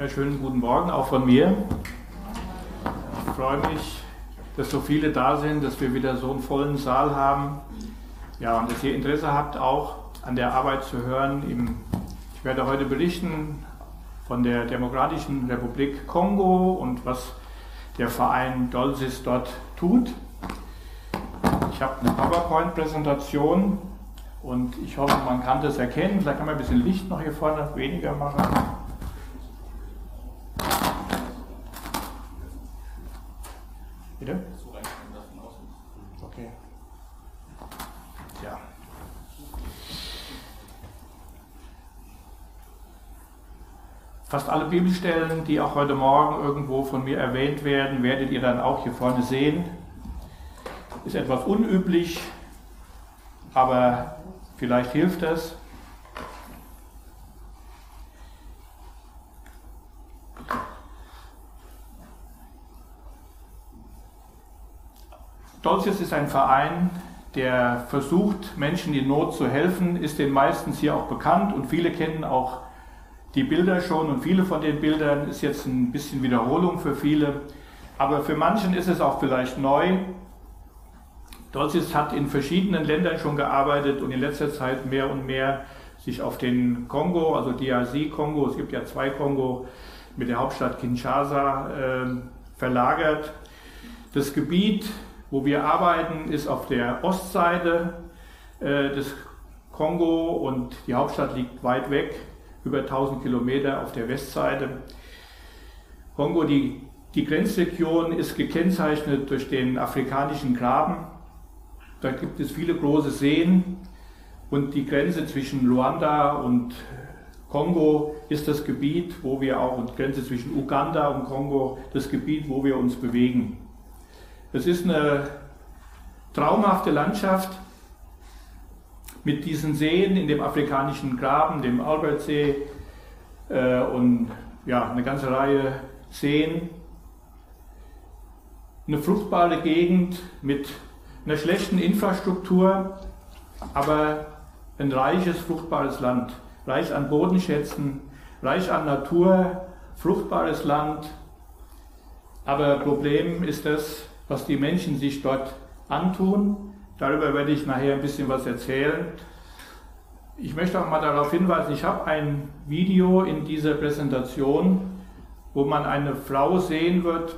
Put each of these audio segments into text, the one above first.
Ja, schönen guten Morgen auch von mir. Ich freue mich, dass so viele da sind, dass wir wieder so einen vollen Saal haben. Ja, und dass ihr Interesse habt, auch an der Arbeit zu hören. Ich werde heute berichten von der Demokratischen Republik Kongo und was der Verein Dolsis dort tut. Ich habe eine PowerPoint-Präsentation und ich hoffe, man kann das erkennen. Vielleicht kann man ein bisschen Licht noch hier vorne weniger machen. Bitte? Okay. Ja. Fast alle Bibelstellen, die auch heute Morgen irgendwo von mir erwähnt werden, werdet ihr dann auch hier vorne sehen. Ist etwas unüblich, aber vielleicht hilft es. Dolces ist ein Verein, der versucht, Menschen in Not zu helfen, ist den meistens hier auch bekannt und viele kennen auch die Bilder schon und viele von den Bildern ist jetzt ein bisschen Wiederholung für viele, aber für manchen ist es auch vielleicht neu. Dolces hat in verschiedenen Ländern schon gearbeitet und in letzter Zeit mehr und mehr sich auf den Kongo, also DRC Kongo, es gibt ja zwei Kongo mit der Hauptstadt Kinshasa, äh, verlagert. Das Gebiet wo wir arbeiten, ist auf der Ostseite äh, des Kongo und die Hauptstadt liegt weit weg, über 1000 Kilometer auf der Westseite. Kongo, die, die Grenzregion ist gekennzeichnet durch den afrikanischen Graben. Da gibt es viele große Seen und die Grenze zwischen Luanda und Kongo ist das Gebiet, wo wir auch, und Grenze zwischen Uganda und Kongo, das Gebiet, wo wir uns bewegen. Es ist eine traumhafte Landschaft mit diesen Seen in dem afrikanischen Graben, dem Albertsee äh, und ja, eine ganze Reihe Seen. Eine fruchtbare Gegend mit einer schlechten Infrastruktur, aber ein reiches, fruchtbares Land. Reich an Bodenschätzen, reich an Natur, fruchtbares Land. Aber Problem ist das, was die Menschen sich dort antun. Darüber werde ich nachher ein bisschen was erzählen. Ich möchte auch mal darauf hinweisen, ich habe ein Video in dieser Präsentation, wo man eine Frau sehen wird,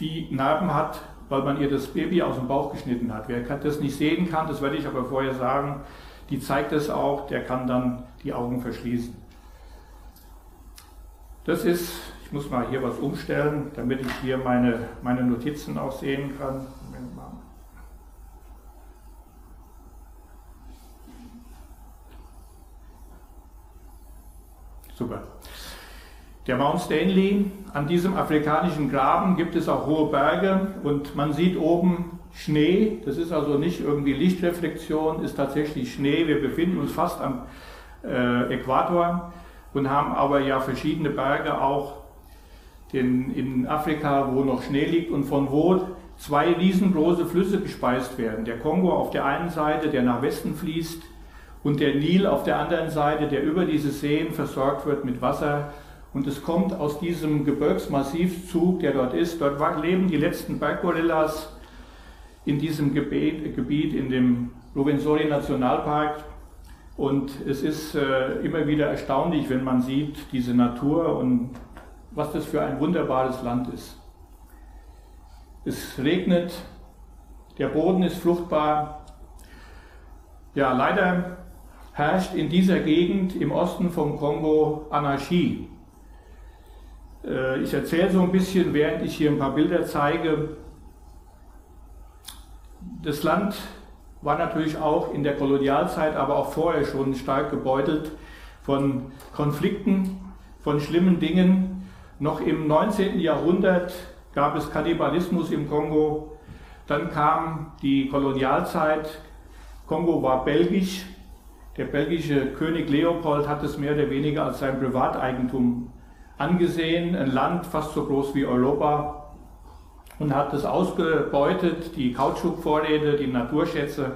die Narben hat, weil man ihr das Baby aus dem Bauch geschnitten hat. Wer das nicht sehen kann, das werde ich aber vorher sagen, die zeigt es auch, der kann dann die Augen verschließen. Das ist muss mal hier was umstellen, damit ich hier meine, meine Notizen auch sehen kann. Super. Der Mount Stanley, an diesem afrikanischen Graben gibt es auch hohe Berge und man sieht oben Schnee. Das ist also nicht irgendwie Lichtreflexion, ist tatsächlich Schnee. Wir befinden uns fast am äh, Äquator und haben aber ja verschiedene Berge auch in, in Afrika, wo noch Schnee liegt und von wo zwei riesengroße Flüsse gespeist werden. Der Kongo auf der einen Seite, der nach Westen fließt, und der Nil auf der anderen Seite, der über diese Seen versorgt wird mit Wasser. Und es kommt aus diesem Gebirgsmassivzug, der dort ist. Dort leben die letzten Berggorillas in diesem Gebiet, in dem Rwenzori Nationalpark. Und es ist äh, immer wieder erstaunlich, wenn man sieht, diese Natur und was das für ein wunderbares Land ist. Es regnet, der Boden ist fruchtbar. Ja, leider herrscht in dieser Gegend im Osten vom Kongo Anarchie. Äh, ich erzähle so ein bisschen, während ich hier ein paar Bilder zeige. Das Land war natürlich auch in der Kolonialzeit, aber auch vorher schon stark gebeutelt von Konflikten, von schlimmen Dingen, noch im 19. Jahrhundert gab es Kannibalismus im Kongo. Dann kam die Kolonialzeit. Kongo war belgisch. Der belgische König Leopold hat es mehr oder weniger als sein Privateigentum angesehen. Ein Land fast so groß wie Europa. Und hat es ausgebeutet, die Kautschukvorräte, die Naturschätze.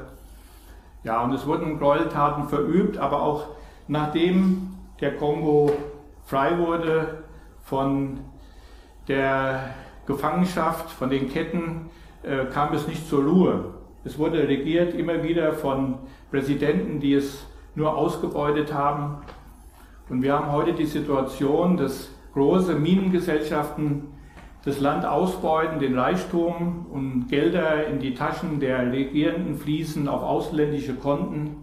Ja, und es wurden Gräueltaten verübt, aber auch nachdem der Kongo frei wurde von der Gefangenschaft, von den Ketten, äh, kam es nicht zur Ruhe. Es wurde regiert immer wieder von Präsidenten, die es nur ausgebeutet haben. Und wir haben heute die Situation, dass große Minengesellschaften das Land ausbeuten, den Reichtum und Gelder in die Taschen der Regierenden fließen auf ausländische Konten,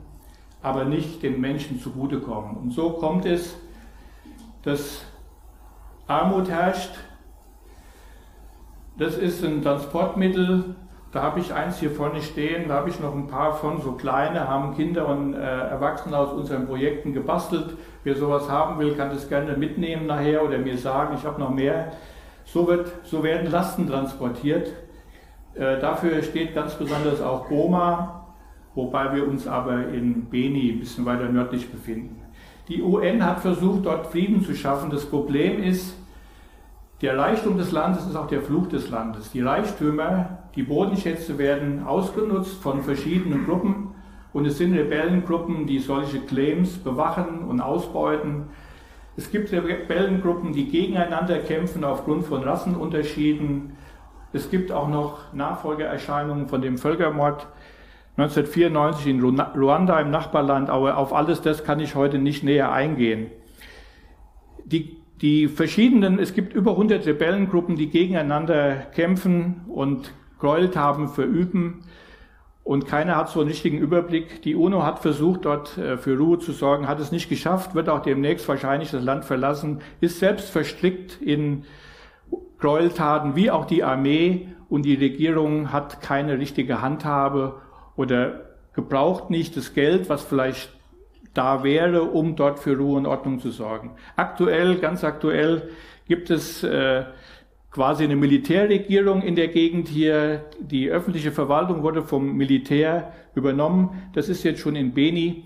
aber nicht den Menschen zugutekommen. Und so kommt es, dass Armut herrscht. Das ist ein Transportmittel. Da habe ich eins hier vorne stehen, da habe ich noch ein paar von, so kleine, haben Kinder und äh, Erwachsene aus unseren Projekten gebastelt. Wer sowas haben will, kann das gerne mitnehmen nachher oder mir sagen, ich habe noch mehr. So, wird, so werden Lasten transportiert. Äh, dafür steht ganz besonders auch Goma, wobei wir uns aber in Beni, ein bisschen weiter nördlich befinden. Die UN hat versucht, dort Frieden zu schaffen. Das Problem ist, der Reichtum des Landes ist auch der Fluch des Landes. Die Reichtümer, die Bodenschätze werden ausgenutzt von verschiedenen Gruppen und es sind Rebellengruppen, die solche Claims bewachen und ausbeuten. Es gibt Rebellengruppen, die gegeneinander kämpfen aufgrund von Rassenunterschieden. Es gibt auch noch Nachfolgeerscheinungen von dem Völkermord 1994 in Ruanda im Nachbarland, aber auf alles das kann ich heute nicht näher eingehen. Die, die verschiedenen, es gibt über 100 Rebellengruppen, die gegeneinander kämpfen und Gräueltaten verüben und keiner hat so einen richtigen Überblick. Die UNO hat versucht, dort äh, für Ruhe zu sorgen, hat es nicht geschafft, wird auch demnächst wahrscheinlich das Land verlassen, ist selbst verstrickt in Gräueltaten, wie auch die Armee und die Regierung hat keine richtige Handhabe oder gebraucht nicht das Geld, was vielleicht da wäre, um dort für Ruhe und Ordnung zu sorgen. Aktuell, ganz aktuell, gibt es äh, quasi eine Militärregierung in der Gegend hier. Die öffentliche Verwaltung wurde vom Militär übernommen. Das ist jetzt schon in Beni.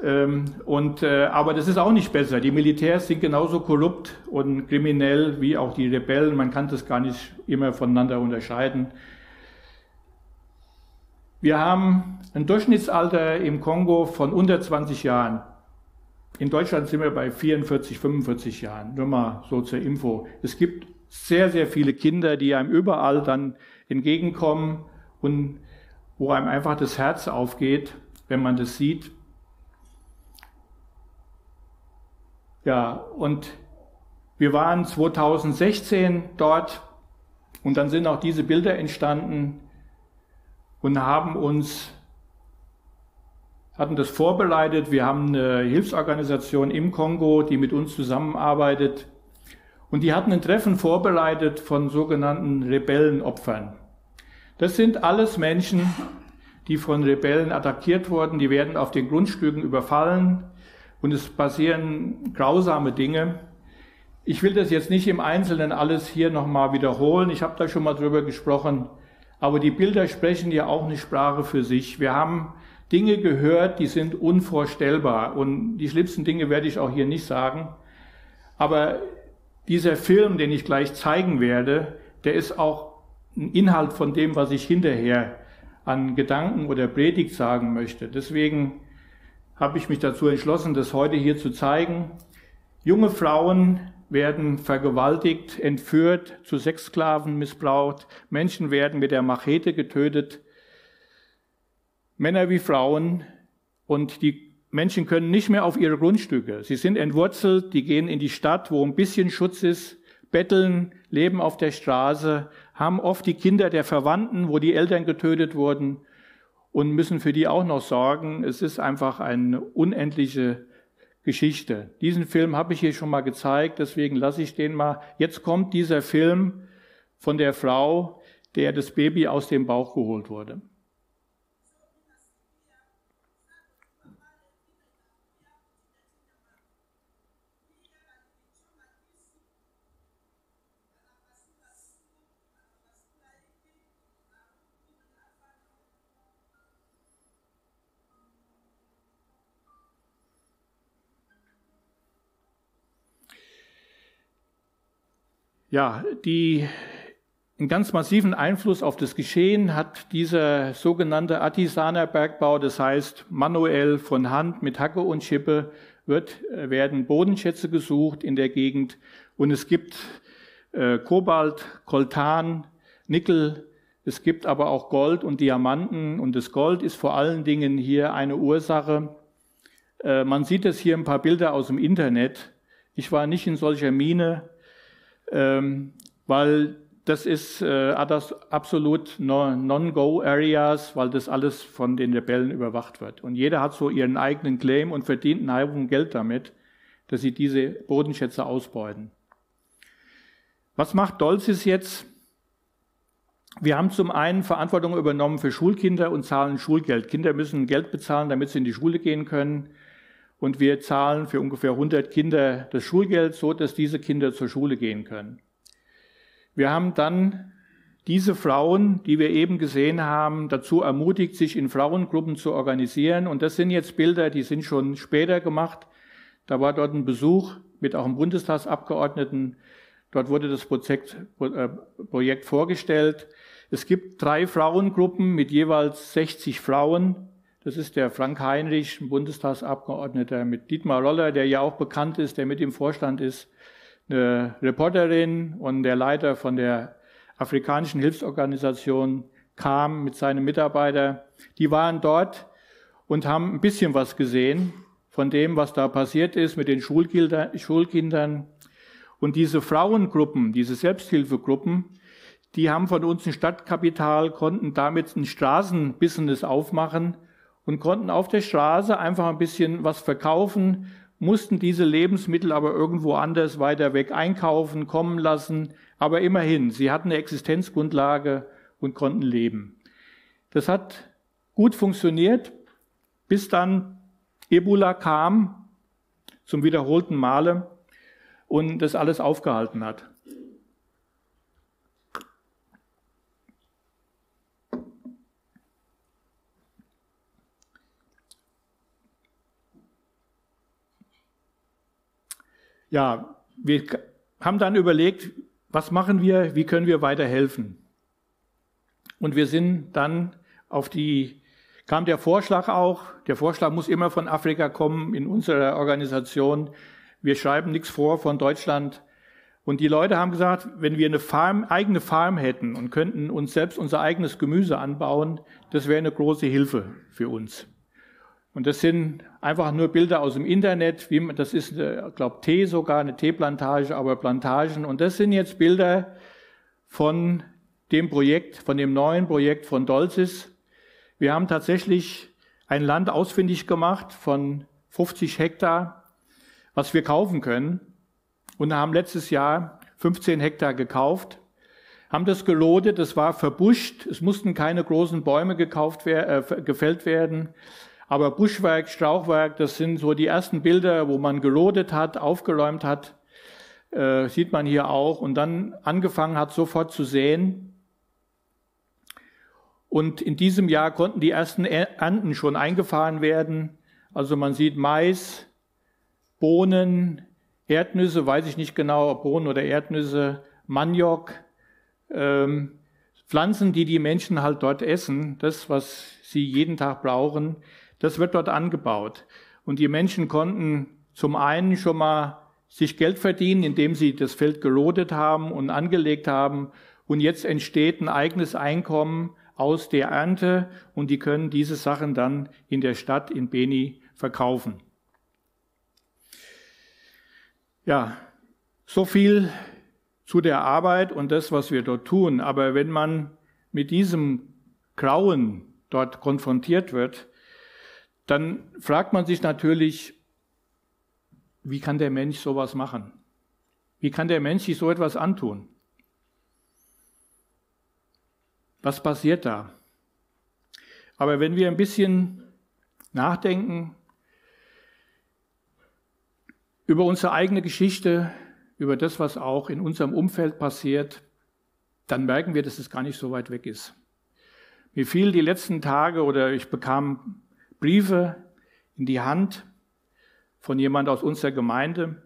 Ähm, und, äh, aber das ist auch nicht besser. Die Militärs sind genauso korrupt und kriminell wie auch die Rebellen. Man kann das gar nicht immer voneinander unterscheiden. Wir haben ein Durchschnittsalter im Kongo von unter 20 Jahren. In Deutschland sind wir bei 44, 45 Jahren. Nur mal so zur Info. Es gibt sehr, sehr viele Kinder, die einem überall dann entgegenkommen und wo einem einfach das Herz aufgeht, wenn man das sieht. Ja, und wir waren 2016 dort und dann sind auch diese Bilder entstanden und haben uns hatten das vorbereitet. Wir haben eine Hilfsorganisation im Kongo, die mit uns zusammenarbeitet. Und die hatten ein Treffen vorbereitet von sogenannten Rebellenopfern. Das sind alles Menschen, die von Rebellen attackiert wurden, die werden auf den Grundstücken überfallen und es passieren grausame Dinge. Ich will das jetzt nicht im Einzelnen alles hier nochmal wiederholen, ich habe da schon mal drüber gesprochen, aber die Bilder sprechen ja auch eine Sprache für sich. Wir haben Dinge gehört, die sind unvorstellbar und die schlimmsten Dinge werde ich auch hier nicht sagen, aber dieser Film, den ich gleich zeigen werde, der ist auch ein Inhalt von dem, was ich hinterher an Gedanken oder Predigt sagen möchte. Deswegen habe ich mich dazu entschlossen, das heute hier zu zeigen. Junge Frauen werden vergewaltigt, entführt, zu Sexsklaven missbraucht, Menschen werden mit der Machete getötet, Männer wie Frauen und die Menschen können nicht mehr auf ihre Grundstücke. Sie sind entwurzelt, die gehen in die Stadt, wo ein bisschen Schutz ist, betteln, leben auf der Straße, haben oft die Kinder der Verwandten, wo die Eltern getötet wurden und müssen für die auch noch sorgen. Es ist einfach eine unendliche Geschichte. Diesen Film habe ich hier schon mal gezeigt, deswegen lasse ich den mal. Jetzt kommt dieser Film von der Frau, der das Baby aus dem Bauch geholt wurde. Ja, die, einen ganz massiven Einfluss auf das Geschehen hat dieser sogenannte Artisanerbergbau, das heißt manuell von Hand mit Hacke und Schippe wird, äh, werden Bodenschätze gesucht in der Gegend. Und es gibt äh, Kobalt, Koltan, Nickel, es gibt aber auch Gold und Diamanten. Und das Gold ist vor allen Dingen hier eine Ursache. Äh, man sieht es hier ein paar Bilder aus dem Internet. Ich war nicht in solcher Mine, ähm, weil das ist äh, absolut Non-Go-Areas, weil das alles von den Rebellen überwacht wird. Und jeder hat so ihren eigenen Claim und verdient einen Haufen Geld damit, dass sie diese Bodenschätze ausbeuten. Was macht Dolzis jetzt? Wir haben zum einen Verantwortung übernommen für Schulkinder und zahlen Schulgeld. Kinder müssen Geld bezahlen, damit sie in die Schule gehen können. Und wir zahlen für ungefähr 100 Kinder das Schulgeld, so dass diese Kinder zur Schule gehen können. Wir haben dann diese Frauen, die wir eben gesehen haben, dazu ermutigt, sich in Frauengruppen zu organisieren. Und das sind jetzt Bilder, die sind schon später gemacht. Da war dort ein Besuch mit auch einem Bundestagsabgeordneten. Dort wurde das Projekt, äh, Projekt vorgestellt. Es gibt drei Frauengruppen mit jeweils 60 Frauen. Das ist der Frank Heinrich, ein Bundestagsabgeordneter, mit Dietmar Roller, der ja auch bekannt ist, der mit im Vorstand ist eine Reporterin und der Leiter von der afrikanischen Hilfsorganisation kam mit seinen Mitarbeitern. Die waren dort und haben ein bisschen was gesehen von dem, was da passiert ist mit den Schulkindern. Und diese Frauengruppen, diese Selbsthilfegruppen, die haben von uns ein Stadtkapital, konnten damit ein Straßenbusiness aufmachen und konnten auf der Straße einfach ein bisschen was verkaufen mussten diese Lebensmittel aber irgendwo anders weiter weg einkaufen, kommen lassen. Aber immerhin, sie hatten eine Existenzgrundlage und konnten leben. Das hat gut funktioniert, bis dann Ebola kam zum wiederholten Male und das alles aufgehalten hat. Ja, wir haben dann überlegt, was machen wir, wie können wir weiterhelfen? Und wir sind dann auf die, kam der Vorschlag auch, der Vorschlag muss immer von Afrika kommen in unserer Organisation. Wir schreiben nichts vor von Deutschland. Und die Leute haben gesagt, wenn wir eine Farm, eigene Farm hätten und könnten uns selbst unser eigenes Gemüse anbauen, das wäre eine große Hilfe für uns. Und das sind einfach nur Bilder aus dem Internet. Wie, das ist, ich äh, glaube, Tee sogar, eine Teeplantage, aber Plantagen. Und das sind jetzt Bilder von dem Projekt, von dem neuen Projekt von Dolzis. Wir haben tatsächlich ein Land ausfindig gemacht von 50 Hektar, was wir kaufen können. Und haben letztes Jahr 15 Hektar gekauft, haben das gelodet, es war verbuscht, es mussten keine großen Bäume gekauft, äh, gefällt werden. Aber Buschwerk, Strauchwerk, das sind so die ersten Bilder, wo man gelodet hat, aufgeräumt hat, äh, sieht man hier auch. Und dann angefangen hat, sofort zu säen. Und in diesem Jahr konnten die ersten Ernten schon eingefahren werden. Also man sieht Mais, Bohnen, Erdnüsse, weiß ich nicht genau, ob Bohnen oder Erdnüsse, Maniok, ähm, Pflanzen, die die Menschen halt dort essen, das, was sie jeden Tag brauchen. Das wird dort angebaut. Und die Menschen konnten zum einen schon mal sich Geld verdienen, indem sie das Feld gerodet haben und angelegt haben. Und jetzt entsteht ein eigenes Einkommen aus der Ernte und die können diese Sachen dann in der Stadt in Beni verkaufen. Ja, so viel zu der Arbeit und das, was wir dort tun. Aber wenn man mit diesem Grauen dort konfrontiert wird, dann fragt man sich natürlich, wie kann der Mensch sowas machen? Wie kann der Mensch sich so etwas antun? Was passiert da? Aber wenn wir ein bisschen nachdenken über unsere eigene Geschichte, über das, was auch in unserem Umfeld passiert, dann merken wir, dass es gar nicht so weit weg ist. Mir fiel die letzten Tage oder ich bekam Briefe in die Hand von jemand aus unserer Gemeinde.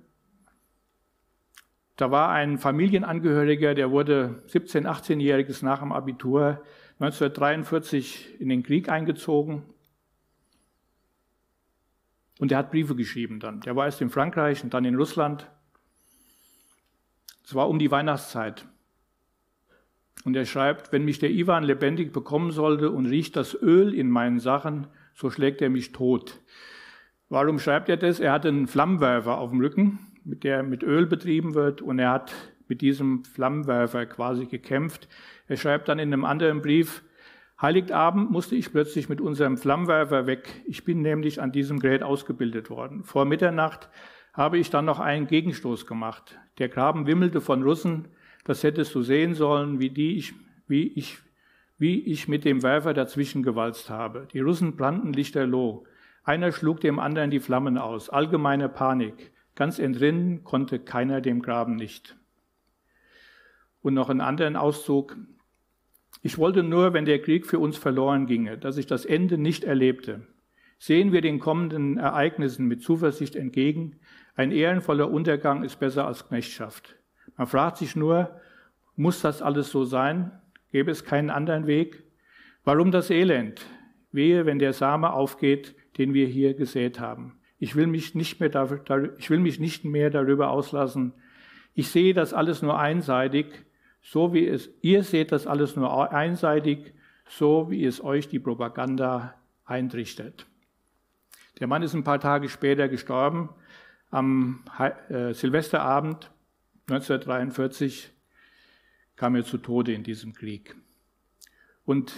Da war ein Familienangehöriger, der wurde 17-, 18-jähriges nach dem Abitur 1943 in den Krieg eingezogen. Und der hat Briefe geschrieben dann. Der war erst in Frankreich und dann in Russland. Es war um die Weihnachtszeit. Und er schreibt, wenn mich der Ivan lebendig bekommen sollte und riecht das Öl in meinen Sachen, so schlägt er mich tot. Warum schreibt er das? Er hat einen Flammenwerfer auf dem Rücken, mit der mit Öl betrieben wird und er hat mit diesem Flammenwerfer quasi gekämpft. Er schreibt dann in einem anderen Brief, Heiligabend musste ich plötzlich mit unserem Flammenwerfer weg. Ich bin nämlich an diesem Gerät ausgebildet worden. Vor Mitternacht habe ich dann noch einen Gegenstoß gemacht. Der Graben wimmelte von Russen. Das hättest du sehen sollen, wie die ich, wie ich, wie ich mit dem Werfer dazwischen gewalzt habe. Die Russen brannten lichterloh. Einer schlug dem anderen die Flammen aus. Allgemeine Panik. Ganz entrinnen konnte keiner dem Graben nicht. Und noch einen anderen Auszug. Ich wollte nur, wenn der Krieg für uns verloren ginge, dass ich das Ende nicht erlebte. Sehen wir den kommenden Ereignissen mit Zuversicht entgegen. Ein ehrenvoller Untergang ist besser als Knechtschaft. Man fragt sich nur, muss das alles so sein? Gäbe es keinen anderen Weg? Warum das Elend? Wehe, wenn der Same aufgeht, den wir hier gesät haben. Ich will mich nicht mehr, darüber, ich will mich nicht mehr darüber auslassen. Ich sehe das alles nur einseitig so wie es, ihr seht das alles nur einseitig, so wie es euch die Propaganda eintrichtet. Der Mann ist ein paar Tage später gestorben, am äh, Silvesterabend 1943 kam er zu Tode in diesem Krieg. Und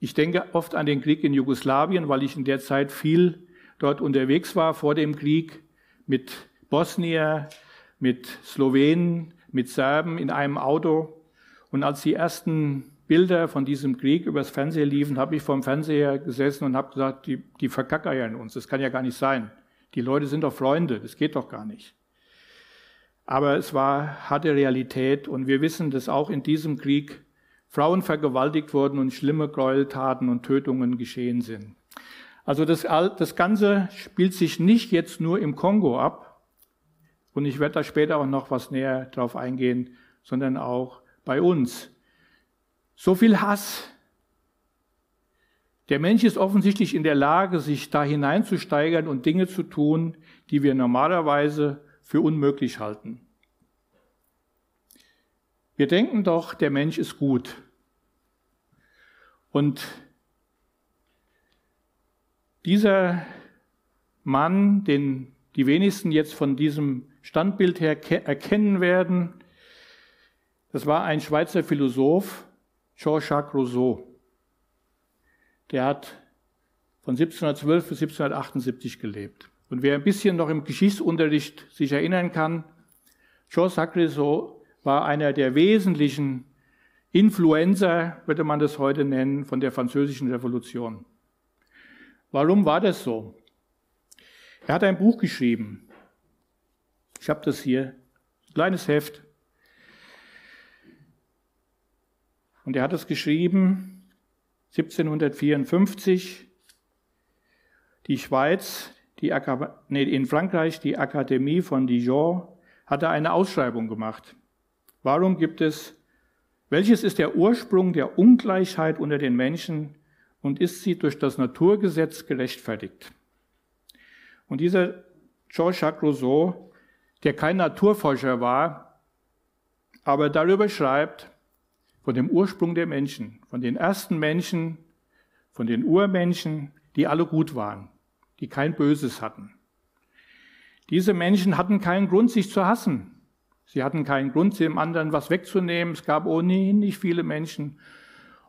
ich denke oft an den Krieg in Jugoslawien, weil ich in der Zeit viel dort unterwegs war vor dem Krieg mit Bosnier, mit Slowenen, mit Serben in einem Auto. Und als die ersten Bilder von diesem Krieg übers Fernsehen liefen, habe ich vorm Fernseher gesessen und habe gesagt, die, die verkackeiern uns. Das kann ja gar nicht sein. Die Leute sind doch Freunde. Das geht doch gar nicht. Aber es war harte Realität und wir wissen, dass auch in diesem Krieg Frauen vergewaltigt wurden und schlimme Gräueltaten und Tötungen geschehen sind. Also das, das Ganze spielt sich nicht jetzt nur im Kongo ab, und ich werde da später auch noch was näher drauf eingehen, sondern auch bei uns. So viel Hass. Der Mensch ist offensichtlich in der Lage, sich da hineinzusteigern und Dinge zu tun, die wir normalerweise für unmöglich halten. Wir denken doch, der Mensch ist gut. Und dieser Mann, den die wenigsten jetzt von diesem Standbild her erkennen werden. Das war ein Schweizer Philosoph, Jean-Jacques Rousseau. Der hat von 1712 bis 1778 gelebt. Und wer ein bisschen noch im Geschichtsunterricht sich erinnern kann, Jean-Jacques Rousseau war einer der wesentlichen Influencer, würde man das heute nennen, von der französischen Revolution. Warum war das so? Er hat ein Buch geschrieben, ich habe das hier, kleines Heft. Und er hat es geschrieben 1754. Die Schweiz, die nee, in Frankreich, die Akademie von Dijon, hatte eine Ausschreibung gemacht. Warum gibt es, welches ist der Ursprung der Ungleichheit unter den Menschen und ist sie durch das Naturgesetz gerechtfertigt? Und dieser Jean-Jacques Rousseau der kein Naturforscher war, aber darüber schreibt, von dem Ursprung der Menschen, von den ersten Menschen, von den Urmenschen, die alle gut waren, die kein Böses hatten. Diese Menschen hatten keinen Grund, sich zu hassen. Sie hatten keinen Grund, dem anderen was wegzunehmen. Es gab ohnehin nicht viele Menschen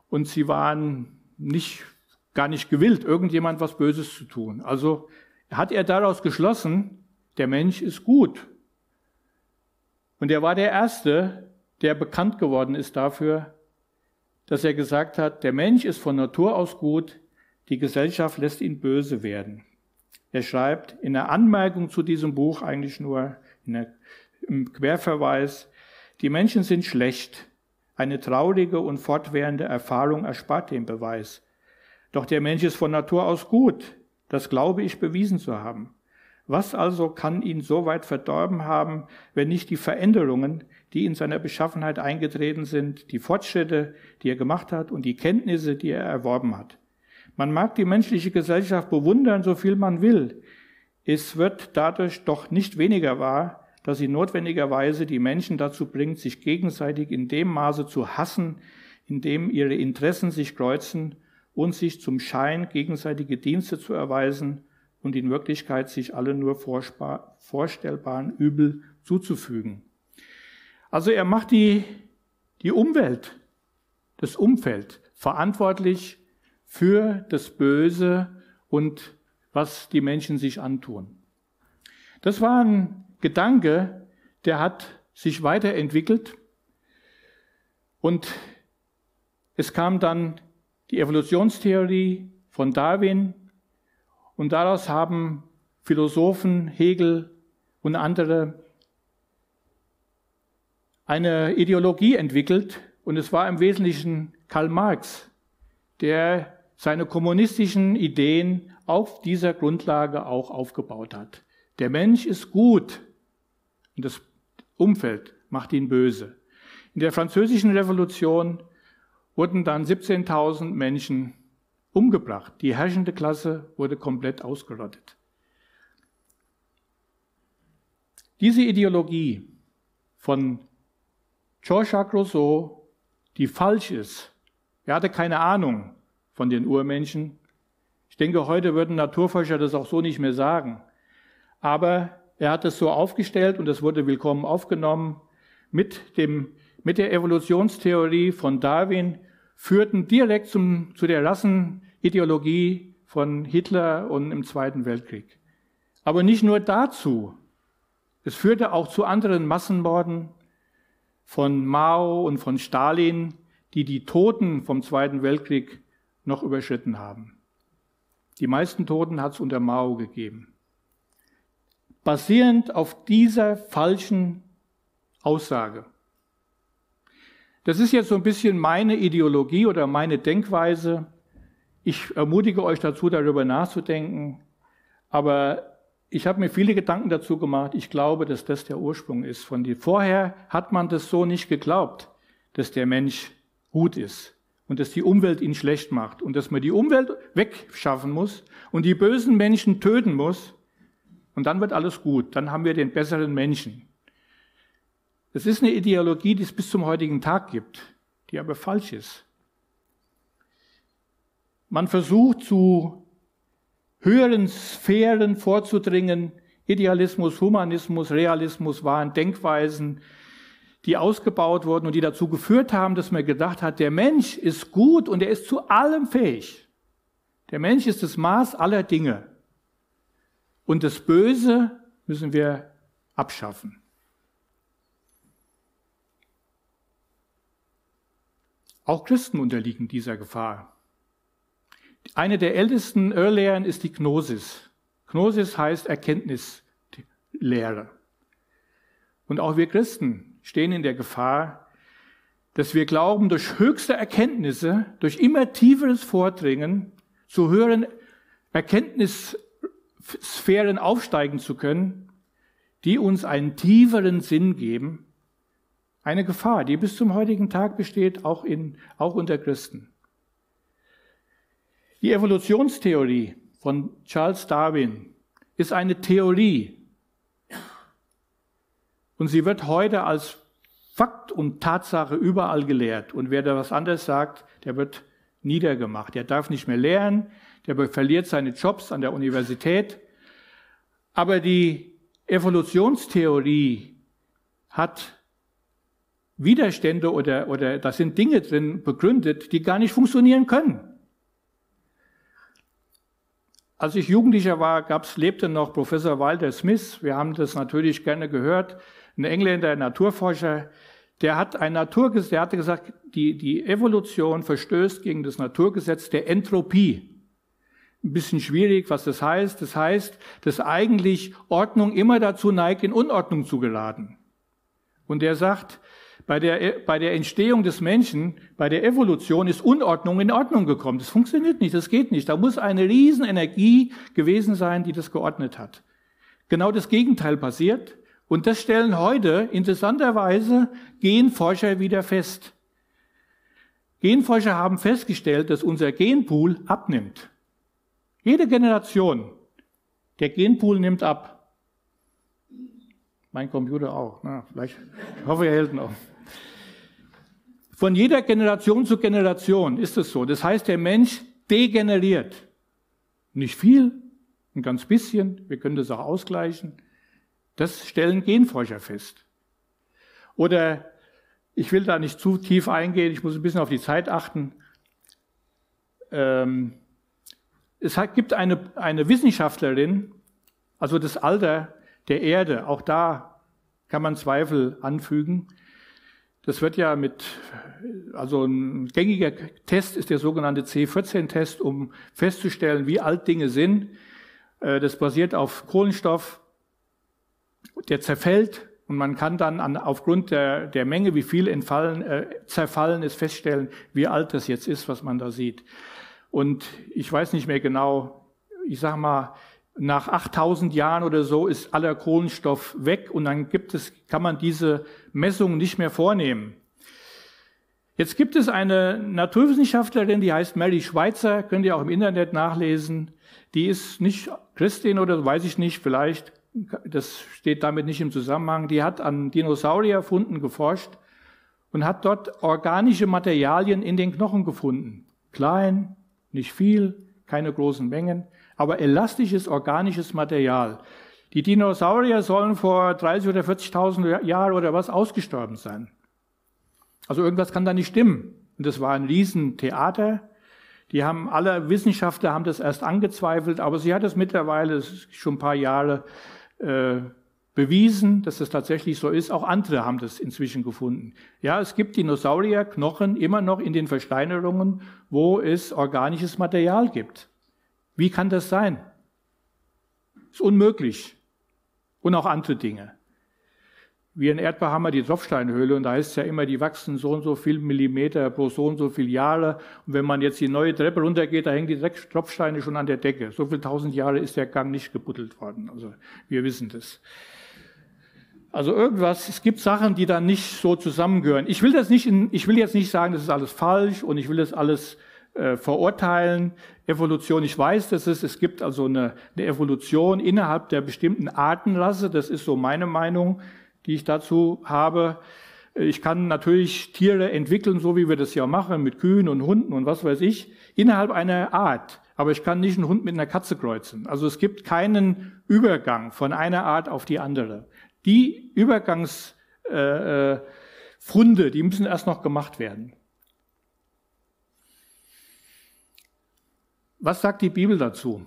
und sie waren nicht, gar nicht gewillt, irgendjemand was Böses zu tun. Also hat er daraus geschlossen, der Mensch ist gut und er war der Erste, der bekannt geworden ist dafür, dass er gesagt hat, der Mensch ist von Natur aus gut, die Gesellschaft lässt ihn böse werden. Er schreibt in der Anmerkung zu diesem Buch eigentlich nur der, im Querverweis, die Menschen sind schlecht. Eine traurige und fortwährende Erfahrung erspart den Beweis. Doch der Mensch ist von Natur aus gut. Das glaube ich bewiesen zu haben. Was also kann ihn so weit verdorben haben, wenn nicht die Veränderungen, die in seiner Beschaffenheit eingetreten sind, die Fortschritte, die er gemacht hat und die Kenntnisse, die er erworben hat? Man mag die menschliche Gesellschaft bewundern, so viel man will. es wird dadurch doch nicht weniger wahr, dass sie notwendigerweise die Menschen dazu bringt, sich gegenseitig in dem Maße zu hassen, in dem ihre Interessen sich kreuzen und sich zum Schein gegenseitige Dienste zu erweisen und in Wirklichkeit sich alle nur vorstellbaren Übel zuzufügen. Also er macht die, die Umwelt, das Umfeld verantwortlich für das Böse und was die Menschen sich antun. Das war ein Gedanke, der hat sich weiterentwickelt. Und es kam dann die Evolutionstheorie von Darwin. Und daraus haben Philosophen, Hegel und andere eine Ideologie entwickelt. Und es war im Wesentlichen Karl Marx, der seine kommunistischen Ideen auf dieser Grundlage auch aufgebaut hat. Der Mensch ist gut und das Umfeld macht ihn böse. In der französischen Revolution wurden dann 17.000 Menschen umgebracht. Die herrschende Klasse wurde komplett ausgerottet. Diese Ideologie von Jean-Jacques Rousseau, die falsch ist, er hatte keine Ahnung von den Urmenschen. Ich denke, heute würden Naturforscher das auch so nicht mehr sagen. Aber er hat es so aufgestellt und es wurde willkommen aufgenommen mit dem mit der Evolutionstheorie von Darwin führten direkt zum, zu der Rassenideologie von Hitler und im Zweiten Weltkrieg. Aber nicht nur dazu. Es führte auch zu anderen Massenmorden von Mao und von Stalin, die die Toten vom Zweiten Weltkrieg noch überschritten haben. Die meisten Toten hat es unter Mao gegeben. Basierend auf dieser falschen Aussage das ist jetzt so ein bisschen meine Ideologie oder meine Denkweise. Ich ermutige euch dazu, darüber nachzudenken. Aber ich habe mir viele Gedanken dazu gemacht. Ich glaube, dass das der Ursprung ist. Von die vorher hat man das so nicht geglaubt, dass der Mensch gut ist und dass die Umwelt ihn schlecht macht und dass man die Umwelt wegschaffen muss und die bösen Menschen töten muss. Und dann wird alles gut. Dann haben wir den besseren Menschen. Das ist eine Ideologie, die es bis zum heutigen Tag gibt, die aber falsch ist. Man versucht zu höheren Sphären vorzudringen. Idealismus, Humanismus, Realismus waren Denkweisen, die ausgebaut wurden und die dazu geführt haben, dass man gedacht hat, der Mensch ist gut und er ist zu allem fähig. Der Mensch ist das Maß aller Dinge. Und das Böse müssen wir abschaffen. Auch Christen unterliegen dieser Gefahr. Eine der ältesten Irrlehren ist die Gnosis. Gnosis heißt Erkenntnislehre. Und auch wir Christen stehen in der Gefahr, dass wir glauben, durch höchste Erkenntnisse, durch immer tieferes Vordringen zu höheren Erkenntnissphären aufsteigen zu können, die uns einen tieferen Sinn geben eine Gefahr, die bis zum heutigen Tag besteht, auch, in, auch unter Christen. Die Evolutionstheorie von Charles Darwin ist eine Theorie. Und sie wird heute als Fakt und Tatsache überall gelehrt. Und wer da was anderes sagt, der wird niedergemacht. Der darf nicht mehr lehren, der verliert seine Jobs an der Universität. Aber die Evolutionstheorie hat Widerstände oder, oder da sind Dinge drin begründet, die gar nicht funktionieren können. Als ich Jugendlicher war, gab's, lebte noch Professor Walter Smith. Wir haben das natürlich gerne gehört. Ein Engländer, ein Naturforscher, der hat ein Naturgesetz, der hatte gesagt, die, die Evolution verstößt gegen das Naturgesetz der Entropie. Ein bisschen schwierig, was das heißt. Das heißt, dass eigentlich Ordnung immer dazu neigt, in Unordnung zu geraten. Und er sagt, bei der, bei der Entstehung des Menschen, bei der Evolution ist Unordnung in Ordnung gekommen. Das funktioniert nicht, das geht nicht. Da muss eine Riesenenergie gewesen sein, die das geordnet hat. Genau das Gegenteil passiert. Und das stellen heute interessanterweise Genforscher wieder fest. Genforscher haben festgestellt, dass unser Genpool abnimmt. Jede Generation Der Genpool nimmt ab. Mein Computer auch. Na, vielleicht, ich hoffe, er hält noch. Von jeder Generation zu Generation ist es so. Das heißt, der Mensch degeneriert. Nicht viel, ein ganz bisschen, wir können das auch ausgleichen. Das stellen Genforscher fest. Oder ich will da nicht zu tief eingehen, ich muss ein bisschen auf die Zeit achten. Ähm, es gibt eine, eine Wissenschaftlerin, also das Alter der Erde, auch da kann man Zweifel anfügen. Das wird ja mit, also ein gängiger Test ist der sogenannte C14-Test, um festzustellen, wie alt Dinge sind. Äh, das basiert auf Kohlenstoff, der zerfällt und man kann dann an, aufgrund der, der Menge, wie viel entfallen, äh, zerfallen ist, feststellen, wie alt das jetzt ist, was man da sieht. Und ich weiß nicht mehr genau, ich sag mal, nach 8000 Jahren oder so ist aller Kohlenstoff weg und dann gibt es, kann man diese Messung nicht mehr vornehmen. Jetzt gibt es eine Naturwissenschaftlerin, die heißt Mary Schweitzer, könnt ihr auch im Internet nachlesen. Die ist nicht Christin oder weiß ich nicht, vielleicht, das steht damit nicht im Zusammenhang. Die hat an Dinosaurierfunden geforscht und hat dort organische Materialien in den Knochen gefunden. Klein, nicht viel, keine großen Mengen aber elastisches organisches Material. Die Dinosaurier sollen vor 30 oder 40.000 Jahren oder was ausgestorben sein. Also irgendwas kann da nicht stimmen. Und das war ein Riesentheater. Die haben alle Wissenschaftler haben das erst angezweifelt, aber sie hat es mittlerweile schon ein paar Jahre äh, bewiesen, dass das tatsächlich so ist. Auch andere haben das inzwischen gefunden. Ja, es gibt Dinosaurierknochen immer noch in den Versteinerungen, wo es organisches Material gibt. Wie kann das sein? Ist unmöglich. Und auch andere Dinge. Wie in Erdbach haben wir die Tropfsteinhöhle und da heißt es ja immer, die wachsen so und so viel Millimeter pro so und so viel Jahre. Und wenn man jetzt die neue Treppe runtergeht, da hängen die Tropfsteine schon an der Decke. So viel tausend Jahre ist der Gang nicht gebuddelt worden. Also wir wissen das. Also irgendwas, es gibt Sachen, die dann nicht so zusammengehören. Ich will das nicht, in, ich will jetzt nicht sagen, das ist alles falsch und ich will das alles äh, verurteilen. Evolution, ich weiß, dass es, es gibt also eine, eine Evolution innerhalb der bestimmten Artenrasse. Das ist so meine Meinung, die ich dazu habe. Ich kann natürlich Tiere entwickeln, so wie wir das ja machen, mit Kühen und Hunden und was weiß ich, innerhalb einer Art. Aber ich kann nicht einen Hund mit einer Katze kreuzen. Also es gibt keinen Übergang von einer Art auf die andere. Die Übergangsfunde, äh, äh, die müssen erst noch gemacht werden. Was sagt die Bibel dazu?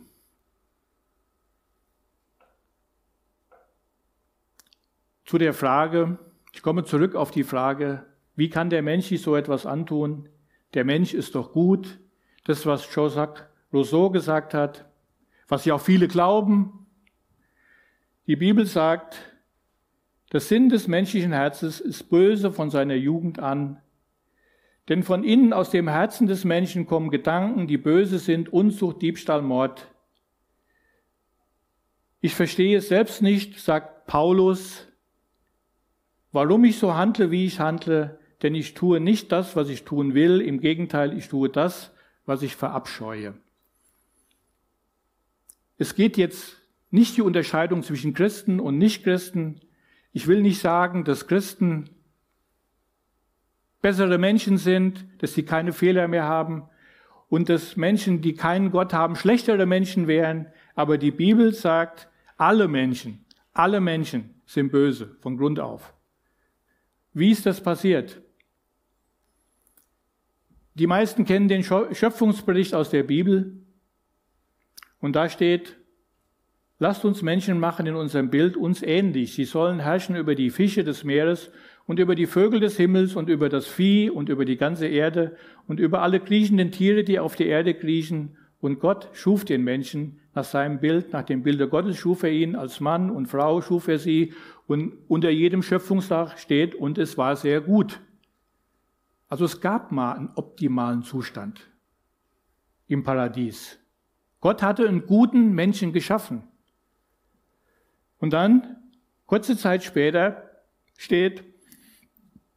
Zu der Frage, ich komme zurück auf die Frage, wie kann der Mensch sich so etwas antun? Der Mensch ist doch gut. Das, was Jacques Rousseau gesagt hat, was ja auch viele glauben. Die Bibel sagt, der Sinn des menschlichen Herzens ist böse von seiner Jugend an denn von innen aus dem Herzen des Menschen kommen Gedanken, die böse sind, Unzucht, Diebstahl, Mord. Ich verstehe es selbst nicht, sagt Paulus, warum ich so handle, wie ich handle, denn ich tue nicht das, was ich tun will, im Gegenteil, ich tue das, was ich verabscheue. Es geht jetzt nicht die Unterscheidung zwischen Christen und Nichtchristen. Ich will nicht sagen, dass Christen bessere Menschen sind, dass sie keine Fehler mehr haben und dass Menschen, die keinen Gott haben, schlechtere Menschen wären. Aber die Bibel sagt, alle Menschen, alle Menschen sind böse von Grund auf. Wie ist das passiert? Die meisten kennen den Schöpfungsbericht aus der Bibel und da steht, lasst uns Menschen machen in unserem Bild uns ähnlich. Sie sollen herrschen über die Fische des Meeres und über die Vögel des Himmels und über das Vieh und über die ganze Erde und über alle kriechenden Tiere, die auf der Erde kriechen. Und Gott schuf den Menschen nach seinem Bild, nach dem Bilde Gottes schuf er ihn, als Mann und Frau schuf er sie und unter jedem Schöpfungstag steht, und es war sehr gut. Also es gab mal einen optimalen Zustand im Paradies. Gott hatte einen guten Menschen geschaffen. Und dann, kurze Zeit später, steht,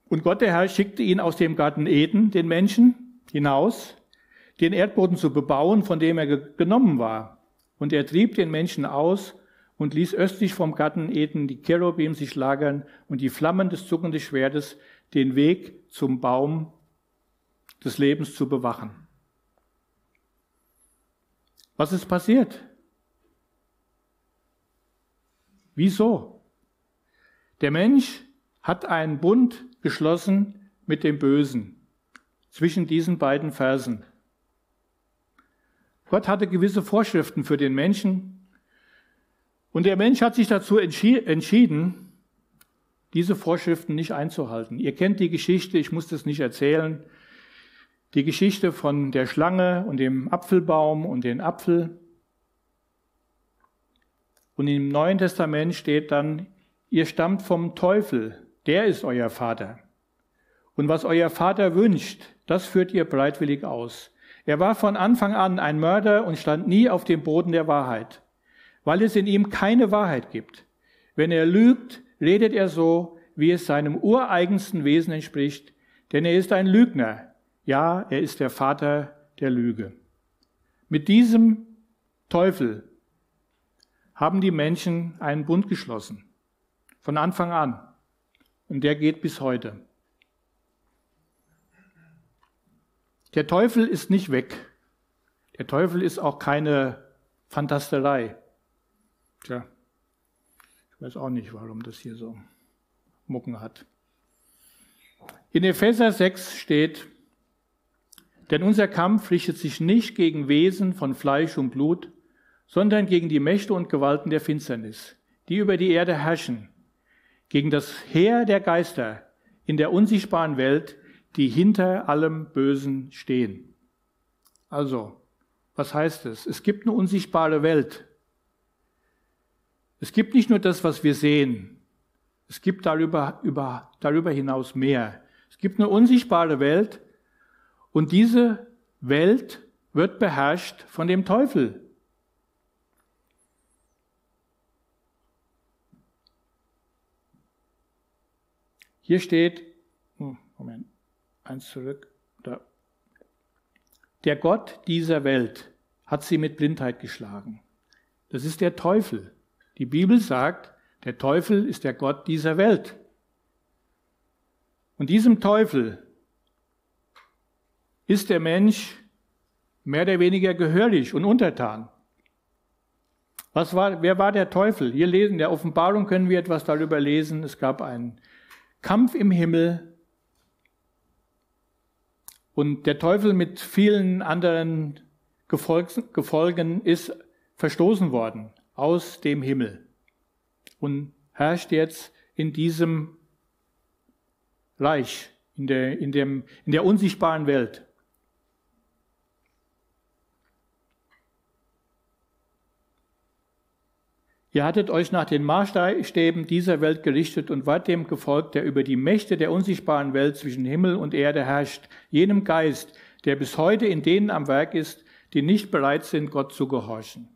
und Gott der Herr schickte ihn aus dem Garten Eden, den Menschen, hinaus, den Erdboden zu bebauen, von dem er genommen war. Und er trieb den Menschen aus und ließ östlich vom Garten Eden die Cherubim sich lagern und die Flammen des zuckenden Schwertes den Weg zum Baum des Lebens zu bewachen. Was ist passiert? Wieso? Der Mensch hat einen Bund geschlossen mit dem Bösen zwischen diesen beiden Versen. Gott hatte gewisse Vorschriften für den Menschen und der Mensch hat sich dazu entschieden, diese Vorschriften nicht einzuhalten. Ihr kennt die Geschichte, ich muss das nicht erzählen, die Geschichte von der Schlange und dem Apfelbaum und den Apfel. Und im Neuen Testament steht dann, ihr stammt vom Teufel, der ist euer Vater. Und was euer Vater wünscht, das führt ihr breitwillig aus. Er war von Anfang an ein Mörder und stand nie auf dem Boden der Wahrheit, weil es in ihm keine Wahrheit gibt. Wenn er lügt, redet er so, wie es seinem ureigensten Wesen entspricht, denn er ist ein Lügner. Ja, er ist der Vater der Lüge. Mit diesem Teufel haben die Menschen einen Bund geschlossen. Von Anfang an. Und der geht bis heute. Der Teufel ist nicht weg. Der Teufel ist auch keine Fantasterei. Tja, ich weiß auch nicht, warum das hier so Mucken hat. In Epheser 6 steht, denn unser Kampf richtet sich nicht gegen Wesen von Fleisch und Blut, sondern gegen die Mächte und Gewalten der Finsternis, die über die Erde herrschen, gegen das Heer der Geister in der unsichtbaren Welt, die hinter allem Bösen stehen. Also, was heißt es? Es gibt eine unsichtbare Welt. Es gibt nicht nur das, was wir sehen. Es gibt darüber, über, darüber hinaus mehr. Es gibt eine unsichtbare Welt und diese Welt wird beherrscht von dem Teufel. Hier steht, hm, Moment, eins zurück. Da. Der Gott dieser Welt hat sie mit Blindheit geschlagen. Das ist der Teufel. Die Bibel sagt, der Teufel ist der Gott dieser Welt. Und diesem Teufel ist der Mensch mehr oder weniger gehörig und untertan. Was war, wer war der Teufel? Hier lesen, in der Offenbarung können wir etwas darüber lesen. Es gab einen Kampf im Himmel und der Teufel mit vielen anderen Gefolgen ist verstoßen worden aus dem Himmel und herrscht jetzt in diesem Reich, in der, in dem, in der unsichtbaren Welt. Ihr hattet euch nach den Maßstäben dieser Welt gerichtet und wart dem gefolgt, der über die Mächte der unsichtbaren Welt zwischen Himmel und Erde herrscht, jenem Geist, der bis heute in denen am Werk ist, die nicht bereit sind, Gott zu gehorchen.